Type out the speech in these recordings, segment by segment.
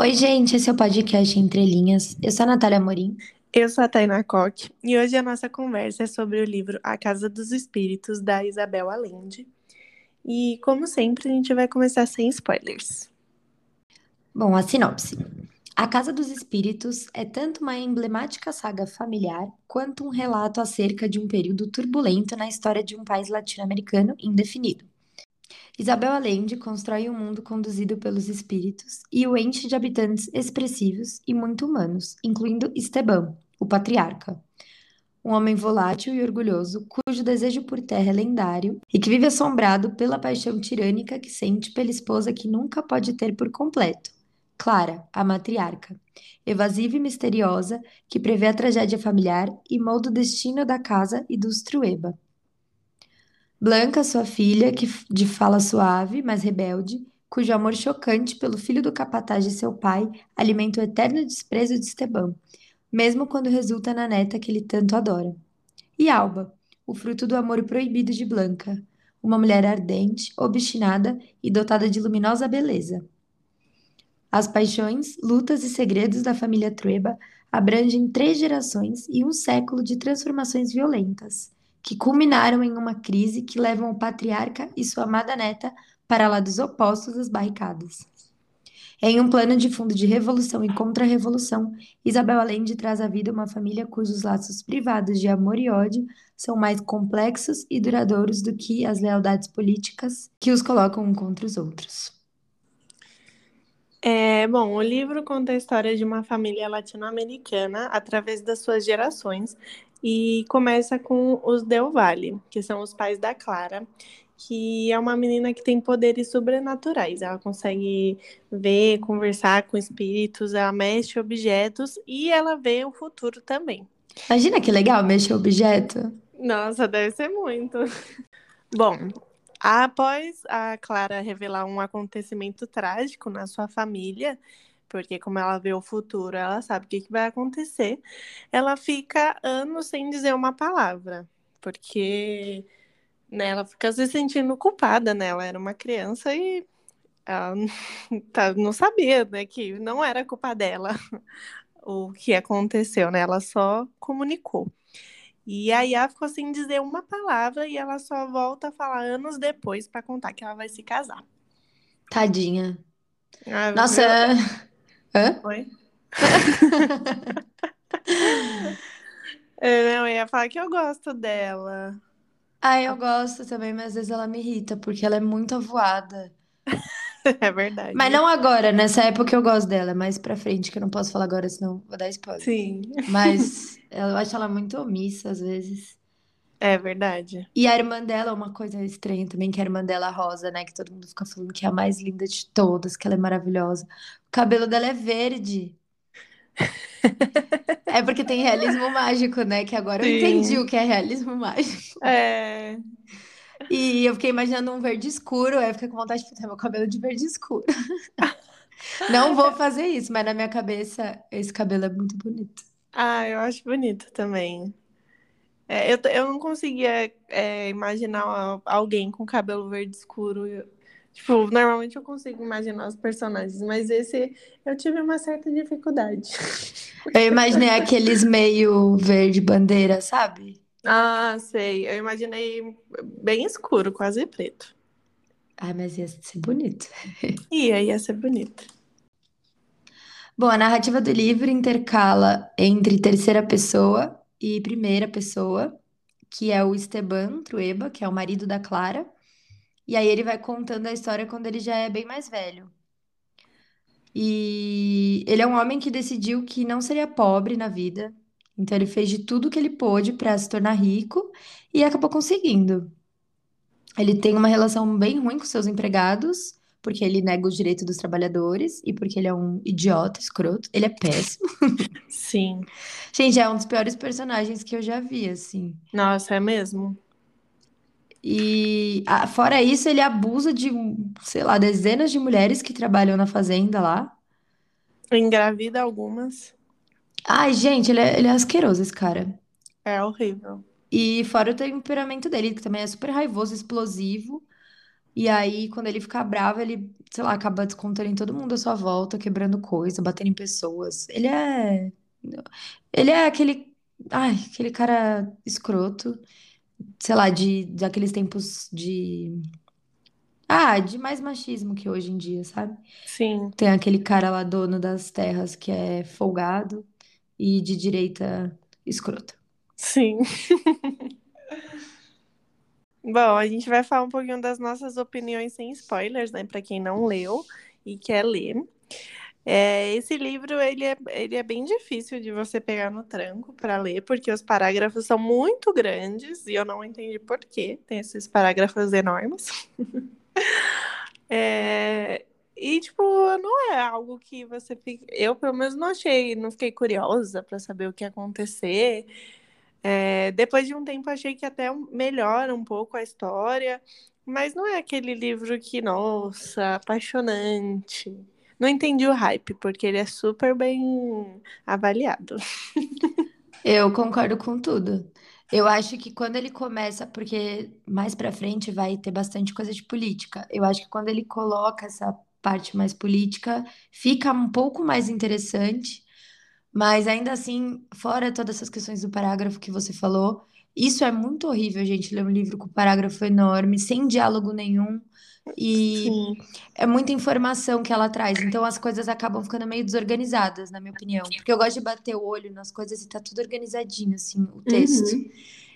Oi, gente, esse é o podcast Entre Linhas. Eu sou a Natália Amorim. Eu sou a Tainá Koch e hoje a nossa conversa é sobre o livro A Casa dos Espíritos, da Isabel Allende. E, como sempre, a gente vai começar sem spoilers. Bom, a sinopse. A Casa dos Espíritos é tanto uma emblemática saga familiar quanto um relato acerca de um período turbulento na história de um país latino-americano indefinido. Isabel Allende constrói um mundo conduzido pelos espíritos e o enche de habitantes expressivos e muito humanos, incluindo Esteban, o patriarca. Um homem volátil e orgulhoso, cujo desejo por terra é lendário e que vive assombrado pela paixão tirânica que sente pela esposa que nunca pode ter por completo. Clara, a matriarca, evasiva e misteriosa, que prevê a tragédia familiar e molda o destino da casa e dos Trueba. Blanca, sua filha, que de fala suave, mas rebelde, cujo amor chocante pelo filho do capataz de seu pai alimenta o eterno desprezo de Esteban, mesmo quando resulta na neta que ele tanto adora. E Alba, o fruto do amor proibido de Blanca, uma mulher ardente, obstinada e dotada de luminosa beleza. As paixões, lutas e segredos da família Trueba abrangem três gerações e um século de transformações violentas que culminaram em uma crise que levam o patriarca e sua amada neta para lados opostos das barricadas. Em um plano de fundo de revolução e contra-revolução, Isabel Allende traz à vida uma família cujos laços privados de amor e ódio são mais complexos e duradouros do que as lealdades políticas que os colocam um contra os outros. É, bom, o livro conta a história de uma família latino-americana através das suas gerações e começa com os Del Valle, que são os pais da Clara, que é uma menina que tem poderes sobrenaturais. Ela consegue ver, conversar com espíritos, ela mexe objetos e ela vê o futuro também. Imagina que legal mexer objeto. Nossa, deve ser muito. Bom, após a Clara revelar um acontecimento trágico na sua família, porque como ela vê o futuro, ela sabe o que, que vai acontecer, ela fica anos sem dizer uma palavra, porque né, ela fica se sentindo culpada, né? Ela era uma criança e ela tá, não sabia, né, que não era culpa dela o que aconteceu, né? Ela só comunicou. E aí ela ficou sem dizer uma palavra e ela só volta a falar anos depois para contar que ela vai se casar. Tadinha. Ah, Nossa, Hã? Oi? É, não, eu ia falar que eu gosto dela. Ah, eu gosto também, mas às vezes ela me irrita, porque ela é muito avoada. É verdade. Mas não agora, nessa época eu gosto dela, é mais pra frente, que eu não posso falar agora, senão vou dar spoiler. Sim, Mas eu acho ela muito omissa às vezes. É verdade. E a irmã dela, uma coisa estranha também, que é a irmã dela, a Rosa, né? Que todo mundo fica falando que é a mais linda de todas, que ela é maravilhosa. O cabelo dela é verde. É porque tem realismo mágico, né? Que agora eu entendi Sim. o que é realismo mágico. É, E eu fiquei imaginando um verde escuro, aí eu fiquei com vontade de pintar meu cabelo de verde escuro. Não vou fazer isso, mas na minha cabeça esse cabelo é muito bonito. ah, eu acho bonito também. É, eu, eu não conseguia é, imaginar alguém com cabelo verde escuro. Eu- tipo, normalmente eu consigo imaginar os personagens, mas esse eu tive uma certa dificuldade. Eu imaginei aqueles meio verde bandeira, sabe? Ah, sei. Eu imaginei bem escuro, quase preto. Ai, mas ia ser bonito. Aí ia ser bonito. Bom, a narrativa do livro intercala entre terceira pessoa e primeira pessoa, que é o Esteban Trueba, que é o marido da Clara. E aí ele vai contando a história quando ele já é bem mais velho. E ele é um homem que decidiu que não seria pobre na vida. Então ele fez de tudo que ele pôde para se tornar rico e acabou conseguindo. Ele tem uma relação bem ruim com seus empregados, porque ele nega o direito dos trabalhadores e porque ele é um idiota, escroto. Ele é péssimo. Sim. Gente, é um dos piores personagens que eu já vi, assim. Nossa, é mesmo? E ah, fora isso, ele abusa de, sei lá, dezenas de mulheres que trabalham na fazenda lá. Engravida algumas. Ai, gente, ele é, ele é asqueroso, esse cara. É horrível. E fora o temperamento dele, que também é super raivoso, explosivo. E aí, quando ele fica bravo, ele, sei lá, acaba descontando em todo mundo à sua volta, quebrando coisa, batendo em pessoas. Ele é. Ele é aquele. Ai, aquele cara escroto, sei lá, de, daqueles tempos de. Ah, de mais machismo que hoje em dia, sabe? Sim, Tem aquele cara lá, dono das terras, que é folgado e de direita escrota. sim. Bom, a gente vai falar um pouquinho das nossas opiniões sem spoilers, né? Para quem não leu e quer ler. É, esse livro ele é, ele é bem difícil de você pegar no tranco para ler, porque os parágrafos são muito grandes e eu não entendi por quê. Tem esses parágrafos enormes. É, e, tipo, não é algo que você fica. Eu, pelo menos, não achei, não fiquei curiosa para saber o que ia acontecer. É, depois de um tempo, achei que até melhora um pouco a história, mas não é aquele livro que, nossa, apaixonante. Não entendi o hype, porque ele é super bem avaliado. Eu concordo com tudo. Eu acho que quando ele começa, porque mais pra frente vai ter bastante coisa de política. Eu acho que quando ele coloca essa parte mais política, fica um pouco mais interessante, mas ainda assim, fora todas essas questões do parágrafo que você falou, isso é muito horrível, gente, ler um livro com parágrafo enorme, sem diálogo nenhum. E Sim. é muita informação que ela traz, então as coisas acabam ficando meio desorganizadas, na minha opinião. Porque eu gosto de bater o olho nas coisas e tá tudo organizadinho, assim, o texto. Uhum.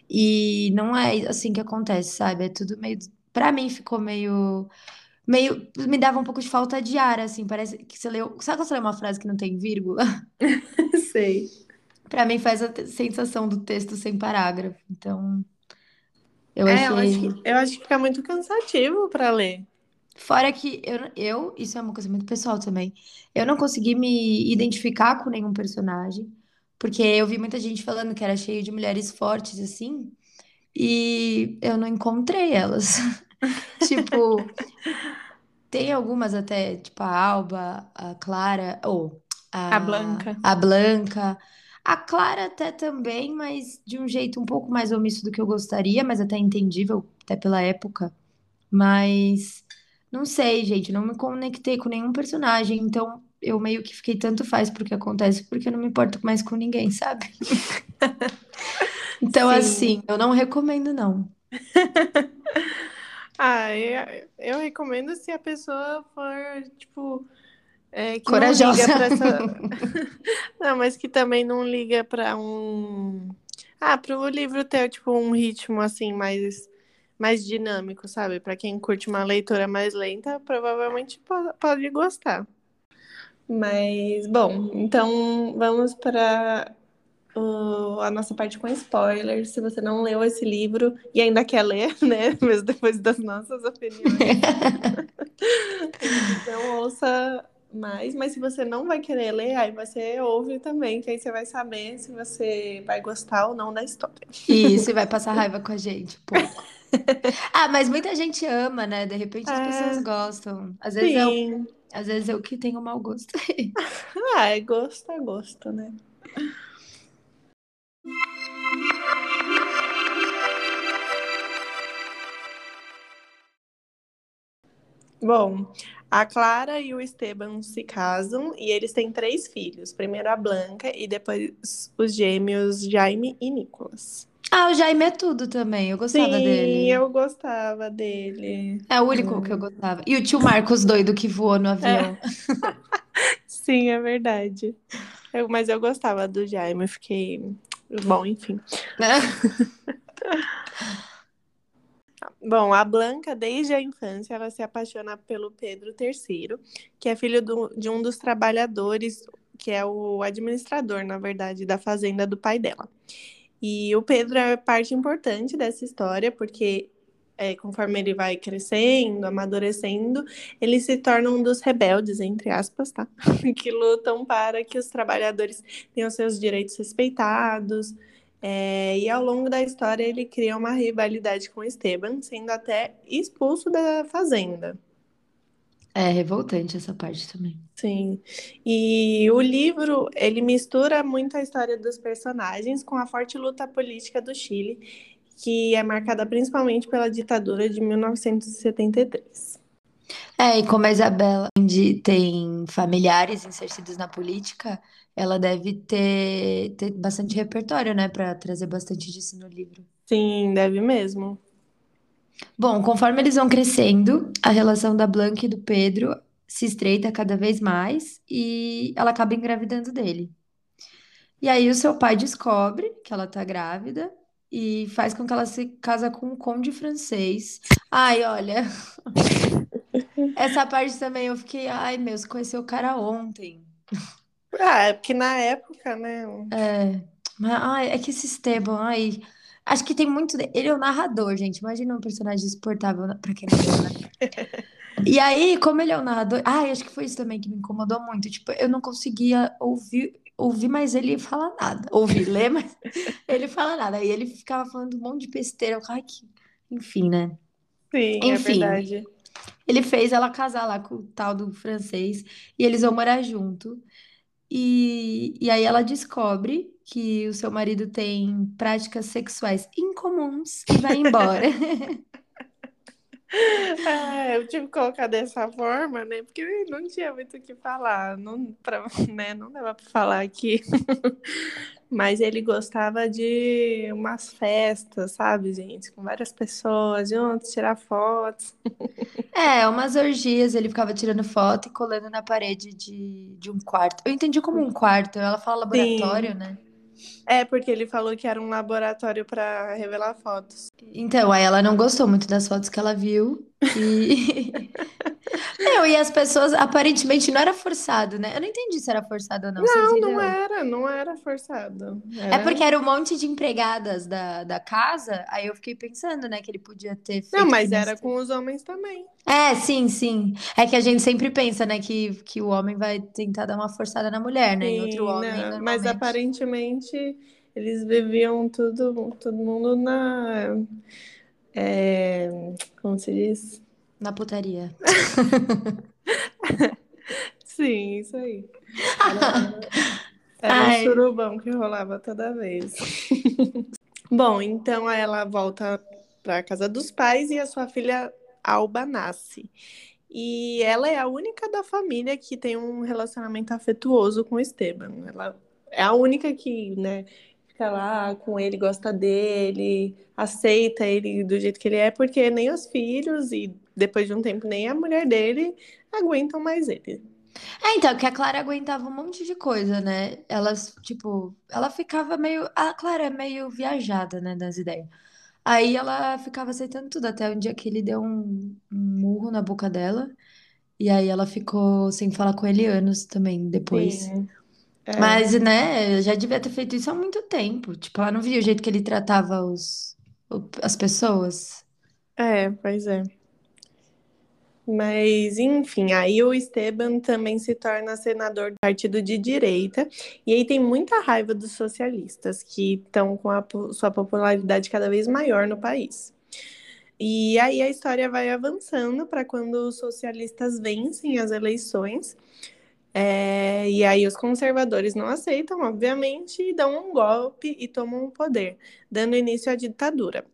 E não é assim que acontece, sabe? É tudo meio. Pra mim ficou meio. Meio. Me dava um pouco de falta de ar, assim. Parece que você leu. Sabe quando você lê uma frase que não tem vírgula? Sei. Pra mim faz a sensação do texto sem parágrafo. Então, eu É, eu acho que, eu acho que fica muito cansativo para ler. Fora que eu, eu, isso é uma coisa muito pessoal também. Eu não consegui me identificar com nenhum personagem, porque eu vi muita gente falando que era cheio de mulheres fortes, assim, e eu não encontrei elas. Tipo, tem algumas até, tipo a Alba, a Clara, ou A a, Blanca. a Blanca. A Clara até também, mas de um jeito um pouco mais omisso do que eu gostaria, mas até entendível, até pela época. Mas não sei, gente, não me conectei com nenhum personagem, então eu meio que fiquei tanto faz pro que acontece, porque eu não me importo mais com ninguém, sabe? Então, Sim. assim, eu não recomendo, não. Ah, eu, eu recomendo se a pessoa for, tipo, é, que não liga Corajosa. para essa. Não, mas que também não liga para um. Ah, para o livro ter, tipo, um ritmo assim mais, mais dinâmico, sabe? Para quem curte uma leitura mais lenta, provavelmente po- pode gostar. Mas, bom, então vamos para o- a nossa parte com spoilers. Se você não leu esse livro e ainda quer ler, né? Mesmo depois das nossas opiniões, não ouça mais. Mas se você não vai querer ler, aí você ouve também, que aí você vai saber se você vai gostar ou não da história. Isso, e vai passar raiva com a gente, pouco. Ah, mas muita gente ama, né? De repente as pessoas É, gostam. Às vezes eu, às vezes eu que tenho mau gosto. Ah, é gosto, é gosto, né? Bom, a Clara e o Esteban se casam e eles têm três filhos. Primeiro a Blanca e depois os gêmeos Jaime e Nicolas. Ah, o Jaime é tudo também. Eu gostava Sim, dele. eu gostava dele. É o único que eu gostava. E o tio Marcos doido que voou no É, avião. sim, é verdade. Eu- mas eu gostava do Jaime, fiquei. Bom, enfim. Bom, a Blanca, desde a infância, ela se apaixona pelo Pedro III, que é filho do- de um dos trabalhadores, que é o administrador, na verdade, da fazenda do pai dela. E o Pedro é parte importante dessa história, porque é, conforme ele vai crescendo, amadurecendo, ele se torna um dos rebeldes, entre aspas, tá? Que lutam para que os trabalhadores tenham seus direitos respeitados. É, e ao longo da história ele cria uma rivalidade com Esteban, sendo até expulso da fazenda. É revoltante essa parte também. Sim. E o livro, ele mistura muito a história dos personagens com a forte luta política do Chile, que é marcada principalmente pela ditadura de 1973. É, e como a Isabela tem familiares insercidos na política, ela deve ter, ter bastante repertório, né, para trazer bastante disso no livro. Sim, deve mesmo. Bom, conforme eles vão crescendo, a relação da Blanca e do Pedro se estreita cada vez mais e ela acaba engravidando dele. E aí o seu pai descobre que ela tá grávida e faz com que ela se casa com um conde francês. Ai, olha, essa parte também eu fiquei, ai meu, você conheceu o cara ontem. Ah, é porque na época, né? É, mas ai, é que esse Esteban, ai, acho que tem muito. de- Ele é o narrador, gente. Imagina um personagem insuportável na- pra quem não né? E aí, como ele é o narrador, ai, acho que foi isso também que me incomodou muito. Tipo, eu não conseguia ouvir, ouvir mais ele falar nada. Ouvir, ler, mas ele fala nada. Aí ele ficava falando um monte de besteira. Eu, ai, que... Enfim, né? Sim, é Enfim. verdade. Ele fez ela casar lá com o tal do francês e eles vão morar junto. E, e aí ela descobre que o seu marido tem práticas sexuais incomuns e vai embora. Ah, eu tive que colocar dessa forma, né? Porque não tinha muito o que falar. Não, pra, né? não dava pra falar aqui. Mas ele gostava de umas festas, sabe, gente? Com várias pessoas juntos, tirar fotos. É, umas orgias, ele ficava tirando foto e colando na parede de, de um quarto. Eu entendi como um quarto, ela fala laboratório, Sim. né? É, porque ele falou que era um laboratório para revelar fotos. Então, aí ela não gostou muito das fotos que ela viu. E. Não, e as pessoas, aparentemente, não era forçado, né? Eu não entendi se era forçado ou não. Não, não era, não era forçado. É Era... porque era um monte de empregadas da, da casa, aí eu fiquei pensando, né, que ele podia ter feito. Não, mas era com os homens também. É, sim, sim. É que a gente sempre pensa, né, que, que o homem vai tentar dar uma forçada na mulher, né? Em outro Sim, homem, não, Mas normalmente. Eles viviam tudo, todo mundo na. é, como se diz? Na putaria. Sim, isso aí. Era, era um surubão que rolava toda vez. Bom, então ela volta para casa dos pais e a sua filha Alba nasce. E ela é a única da família que tem um relacionamento afetuoso com o Esteban. Ela é a única que, né, fica lá com ele, gosta dele, aceita ele do jeito que ele é, porque nem os filhos e depois de um tempo nem a mulher dele aguentam mais ele. É, então, que a Clara aguentava um monte de coisa, né? Elas, tipo, ela ficava meio. A Clara é meio viajada, né, das ideias. Aí ela ficava aceitando tudo, até um dia que ele deu um, um murro na boca dela. E aí ela ficou sem falar com ele anos também depois. Sim. É. Mas, né, já devia ter feito isso há muito tempo. Tipo, ela não via o jeito que ele tratava os, o- as pessoas. É, pois é. Mas, enfim, aí o Esteban também se torna senador do partido de direita, e aí tem muita raiva dos socialistas, que estão com a po- sua popularidade cada vez maior no país. E aí a história vai avançando para quando os socialistas vencem as eleições, é, e aí os conservadores não aceitam, obviamente, e dão um golpe e tomam o poder, dando início à ditadura.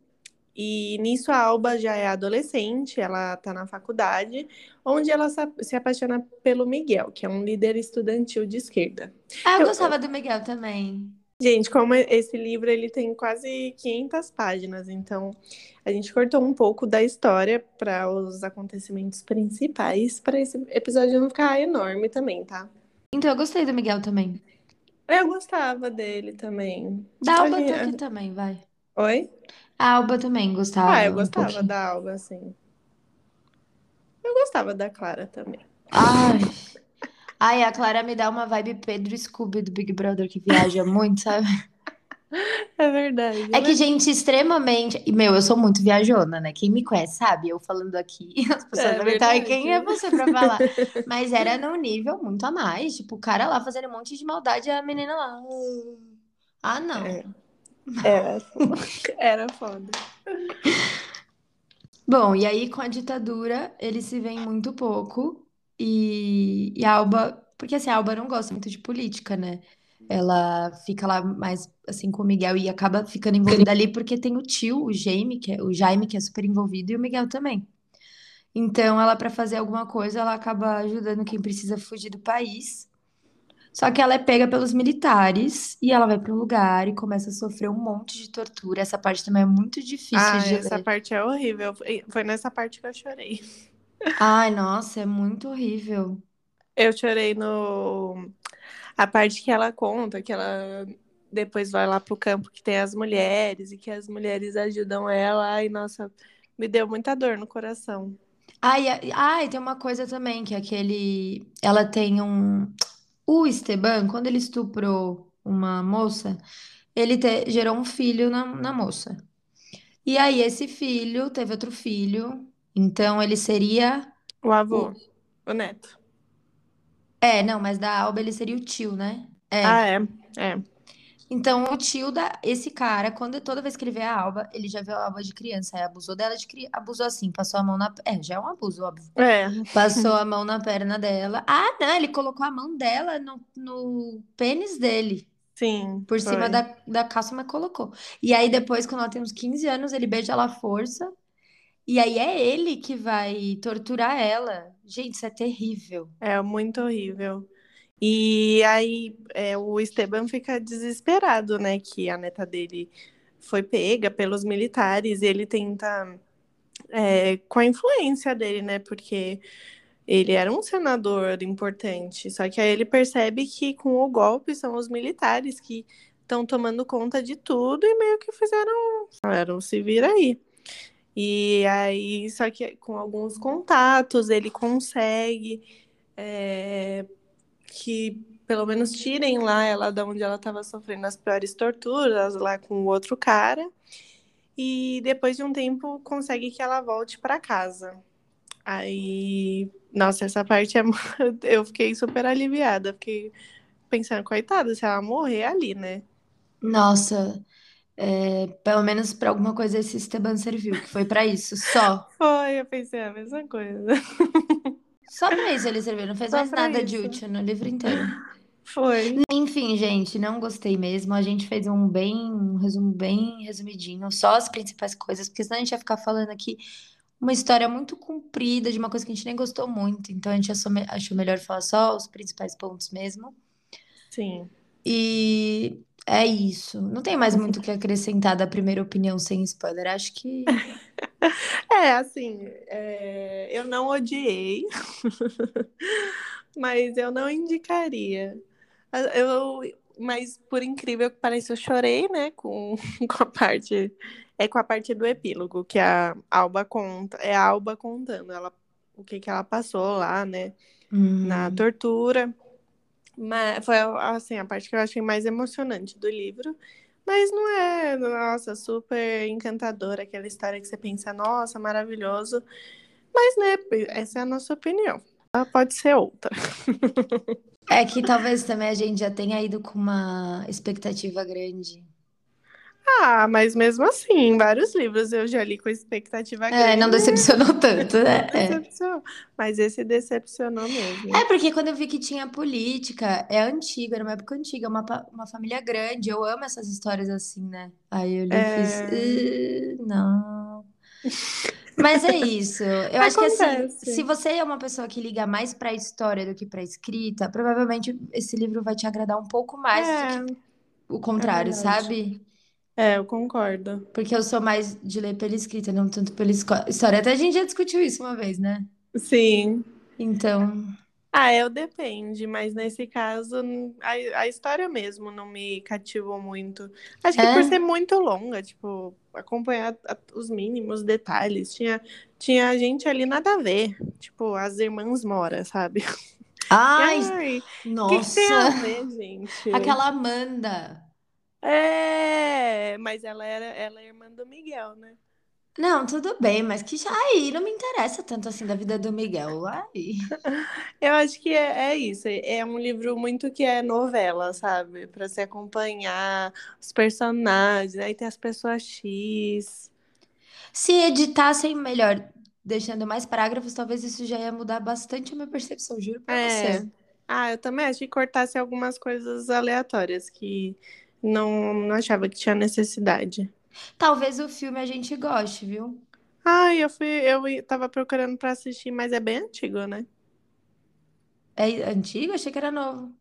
E nisso a Alba já é adolescente, ela está na faculdade, onde ela se apaixona pelo Miguel, que é um líder estudantil de esquerda. Ah, eu Eu- gostava do Miguel também. Gente, como esse livro ele tem quase 500 páginas, então a gente cortou um pouco da história para os acontecimentos principais, para esse episódio não ficar enorme também, tá? Então, eu gostei do Miguel também. Eu gostava dele também. Da Alba gente- que também, vai. Oi? A Alba também gostava Ah, eu um gostava pouquinho. da Alba, assim. Eu gostava da Clara também. Ai. Ai, a Clara me dá uma vibe Pedro Scooby do Big Brother que viaja muito, sabe? É verdade. É que mas- gente extremamente. E, meu, eu sou muito viajona, né? Quem me conhece sabe, eu falando aqui, as pessoas É estar, "Ai, verdade. quem é você pra falar? Mas era num nível muito a mais. Tipo, o cara lá fazendo um monte de maldade e a menina lá. "Hum, Ah, não. É. Era, era foda. Bom, e aí com a ditadura, eles se veem muito pouco. E, e a Alba. Porque assim, a Alba não gosta muito de política, né? ela fica lá mais assim com o Miguel e acaba ficando envolvida ali porque tem o tio, o Jaime, que é o Jaime que é super envolvido e o Miguel também. Então, ela para fazer alguma coisa, ela acaba ajudando quem precisa fugir do país. Só que ela é pega pelos militares e ela vai para um lugar e começa a sofrer um monte de tortura. Essa parte também é muito difícil Ah, de essa ler. parte é horrível. Foi foi nessa parte que eu chorei. Ai, nossa, é muito horrível. Eu chorei no a parte que ela conta que ela depois vai lá pro campo que tem as mulheres e que as mulheres ajudam ela. Ai, nossa, me deu muita dor no coração. Ai, ai, ai, tem uma coisa também que é aquele. Ela tem um. O Esteban, quando ele estuprou uma moça, ele te- gerou um filho na, na moça. E aí, esse filho teve outro filho. Então, ele seria O avô, o. neto. É, não, mas da Alba ele seria o tio, né? Ah, É. é, é. Então, o tio da esse cara, quando toda vez que ele vê a Alba, ele já viu a Alba de criança, aí abusou dela de criança, abusou assim, passou a mão na, é, já é um abuso, óbvio. É, Passou a mão na perna dela. Ah, não, ele colocou a mão dela no, no pênis dele, sim, por cima foi. da, da calça, mas colocou. E aí depois, quando ela tem uns 15 anos, ele beija ela à força, e aí é ele que vai torturar ela. Gente, isso é terrível. É muito horrível. E aí é, o Esteban fica desesperado, né? Que a neta dele foi pega pelos militares e ele tenta, é, com a influência dele, né? Porque ele era um senador importante. Só que aí ele percebe que com o golpe são os militares que estão tomando conta de tudo e meio que fizeram, falaram, se vira aí. E aí, só que com alguns contatos, ele consegue. é, que pelo menos tirem lá ela da onde ela estava sofrendo as piores torturas lá com o outro cara e depois de um tempo consegue que ela volte para casa. Aí, nossa, essa parte é eu fiquei super aliviada, fiquei pensando, coitada, se ela morrer ali, né? Nossa, é, pelo menos pra alguma coisa esse Esteban serviu, que foi pra isso, só. Foi, eu pensei a mesma coisa. Só pra isso ele serviu, não fez Só mais nada de isso. útil no livro inteiro. Foi. Enfim, gente, não gostei mesmo. A gente fez um bem, um resumo bem resumidinho, só as principais coisas, porque senão a gente ia ficar falando aqui uma história muito comprida de uma coisa que a gente nem gostou muito. Então a gente achou melhor falar só os principais pontos mesmo. Sim. E é isso. Não tem mais muito o que acrescentar da primeira opinião sem spoiler. Acho que É, assim, é, eu não odiei, mas eu não indicaria. Eu, mas por incrível que pareça, eu chorei, né, com, com a parte, é com a parte do epílogo que a Alba conta, é a Alba contando ela, o que que ela passou lá, né, na hum, tortura. Mas foi assim, a parte que eu achei mais emocionante do livro. Mas não é, nossa, super encantadora aquela história que você pensa, nossa, maravilhoso. Mas, né, essa é a nossa opinião. Ela pode ser outra. é que talvez também a gente já tenha ido com uma expectativa grande. Ah, mas mesmo assim, vários livros eu já li com expectativa É, grande. não e decepcionou tanto, Não né? É. decepcionou. Mas esse decepcionou mesmo. É, porque quando eu vi que tinha política, é antigo, era uma época antiga, uma, uma família grande. Eu amo essas histórias assim, né? Aí eu li e fiz, É, "Uh, não. Mas é isso. Eu acho que assim, se acontece. você é uma pessoa que liga mais pra história do que pra escrita, provavelmente esse livro vai te agradar um pouco mais do É, que o é contrário, verdade. sabe? É, eu concordo. Porque eu sou mais de ler pela escrita, não tanto pela história. Até a gente já discutiu isso uma vez, né? Sim. Então, Ah, eu depende, mas nesse caso a, a história mesmo não me cativou muito. Acho que por é. ser muito longa, tipo, acompanhar a- os mínimos detalhes. Tinha, tinha gente ali nada a ver, tipo, as irmãs Mora, sabe? Ai, ai, o que que tem nossa! a ver, gente? Aquela Amanda. É, mas ela era, ela é irmã do Miguel, né? Não, tudo bem, mas que já aí não me interessa tanto assim da vida do Miguel. Ai. Eu acho que é, é isso. É um livro muito que é novela, sabe? Pra se acompanhar os personagens, aí tem as pessoas X. Se editassem melhor, deixando mais parágrafos, talvez isso já ia mudar bastante a minha percepção, juro pra É, você. Ah, eu também acho que cortasse algumas coisas aleatórias que não, não achava que tinha necessidade. Talvez o filme a gente goste, viu? Ah, eu fui, eu tava procurando pra assistir, mas é bem antigo, né? É antigo? Achei que era novo.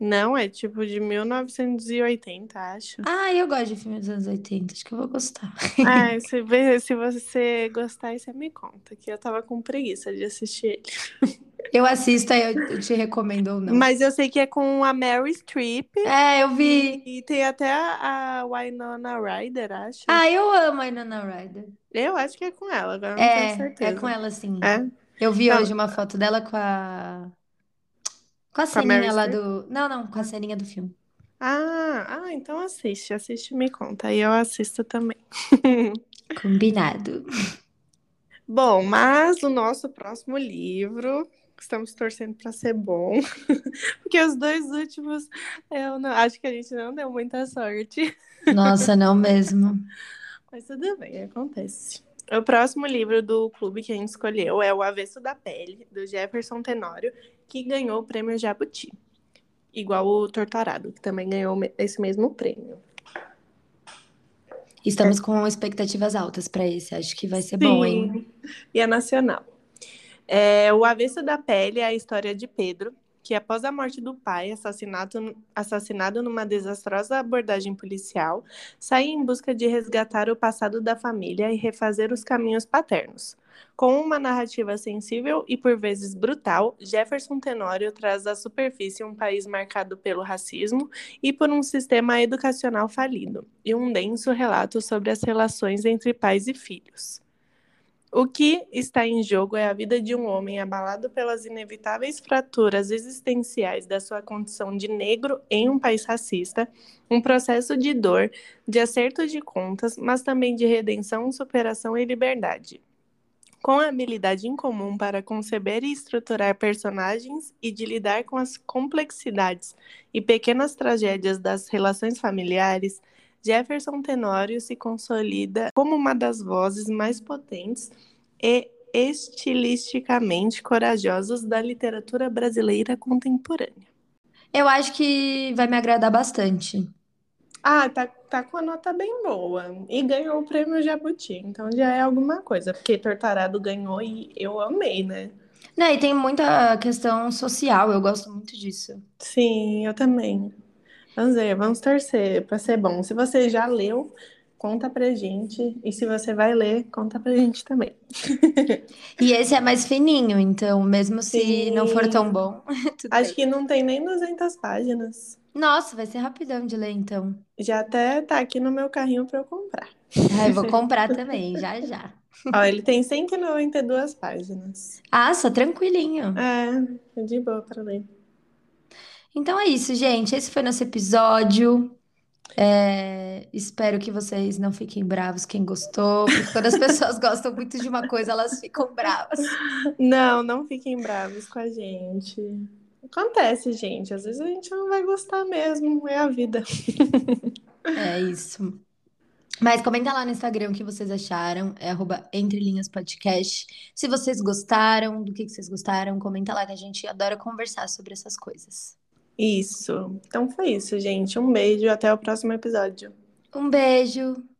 Não, é tipo de 1980, acho. Ah, eu gosto de filmes dos anos 80, acho que eu vou gostar. Ah, se, se você gostar, aí você me conta, que eu tava com preguiça de assistir ele. Eu assisto, aí eu te recomendo ou não. Mas eu sei que é com a Mary Streep É, eu vi. e tem até a, a Winona Ryder, acho. Ah, eu amo a Winona Ryder. Eu acho que é com ela, agora não tenho É, é certeza. com ela sim. É? Eu vi Não. hoje uma foto dela com a. Com a Com a ceninha lá Streep? do. Não, não, com a ceninha do filme. Ah, ah, então assiste, assiste e me conta. Aí eu assisto também. Combinado. Bom, mas o nosso próximo livro, estamos torcendo para ser bom, porque os dois últimos, eu não, acho que a gente não deu muita sorte, Nossa, não mesmo. mas tudo bem, acontece. O próximo livro do clube que a gente escolheu é O Avesso da Pele, do Jefferson Tenório, que ganhou o prêmio Jabuti, igual o Torturado, que também ganhou esse mesmo prêmio. Estamos com expectativas altas pra esse. Acho que vai ser bom, hein? Sim, e é nacional. É, o Avesso da Pele é a história de Pedro, que após a morte do pai, assassinado, assassinado numa desastrosa abordagem policial, sai em busca de resgatar o passado da família e refazer os caminhos paternos. Com uma narrativa sensível e por vezes brutal, Jefferson Tenório traz à superfície um país marcado pelo racismo e por um sistema educacional falido, e um denso relato sobre as relações entre pais e filhos. O que está em jogo é a vida de um homem abalado pelas inevitáveis fraturas existenciais da sua condição de negro em um país racista, um processo de dor, de acerto de contas, mas também de redenção, superação e liberdade. Com a habilidade incomum para conceber e estruturar personagens e de lidar com as complexidades e pequenas tragédias das relações familiares, Jefferson Tenório se consolida como uma das vozes mais potentes e estilisticamente corajosas da literatura brasileira contemporânea. Eu acho que vai me agradar bastante. Ah, tá, tá com a nota bem boa. E ganhou o prêmio Jabuti, então já é alguma coisa, porque Tortarado ganhou e eu amei, né? Não, e tem muita questão social, eu gosto muito disso. Sim, eu também. Vamos ver, vamos torcer para ser bom. Se você já leu, conta pra gente. E se você vai ler, conta pra gente também. E esse é mais fininho, então, mesmo se não for tão Sim. bom, Acho bem. que não tem nem 200 páginas. Nossa, vai ser rapidão de ler, então. Já até tá aqui no meu carrinho para eu comprar. Ah, eu vou comprar também, já já. Ó, ele tem 192 páginas. Ah, só tranquilinho. É, é de boa para ler. Então é isso, gente. Esse foi nosso episódio. É, espero que vocês não fiquem bravos quem gostou, porque quando as pessoas gostam muito de uma coisa, elas ficam bravas. Não, não fiquem bravos com a gente. Acontece, gente. Às vezes a gente não vai gostar mesmo. É a vida. É isso. Mas comenta lá no Instagram o que vocês acharam. É arroba Entre Linhas Podcast. Se vocês gostaram, do que que vocês gostaram, comenta lá que a gente adora conversar sobre essas coisas. Isso. Então foi isso, gente. Um beijo. Até o próximo episódio. Um beijo!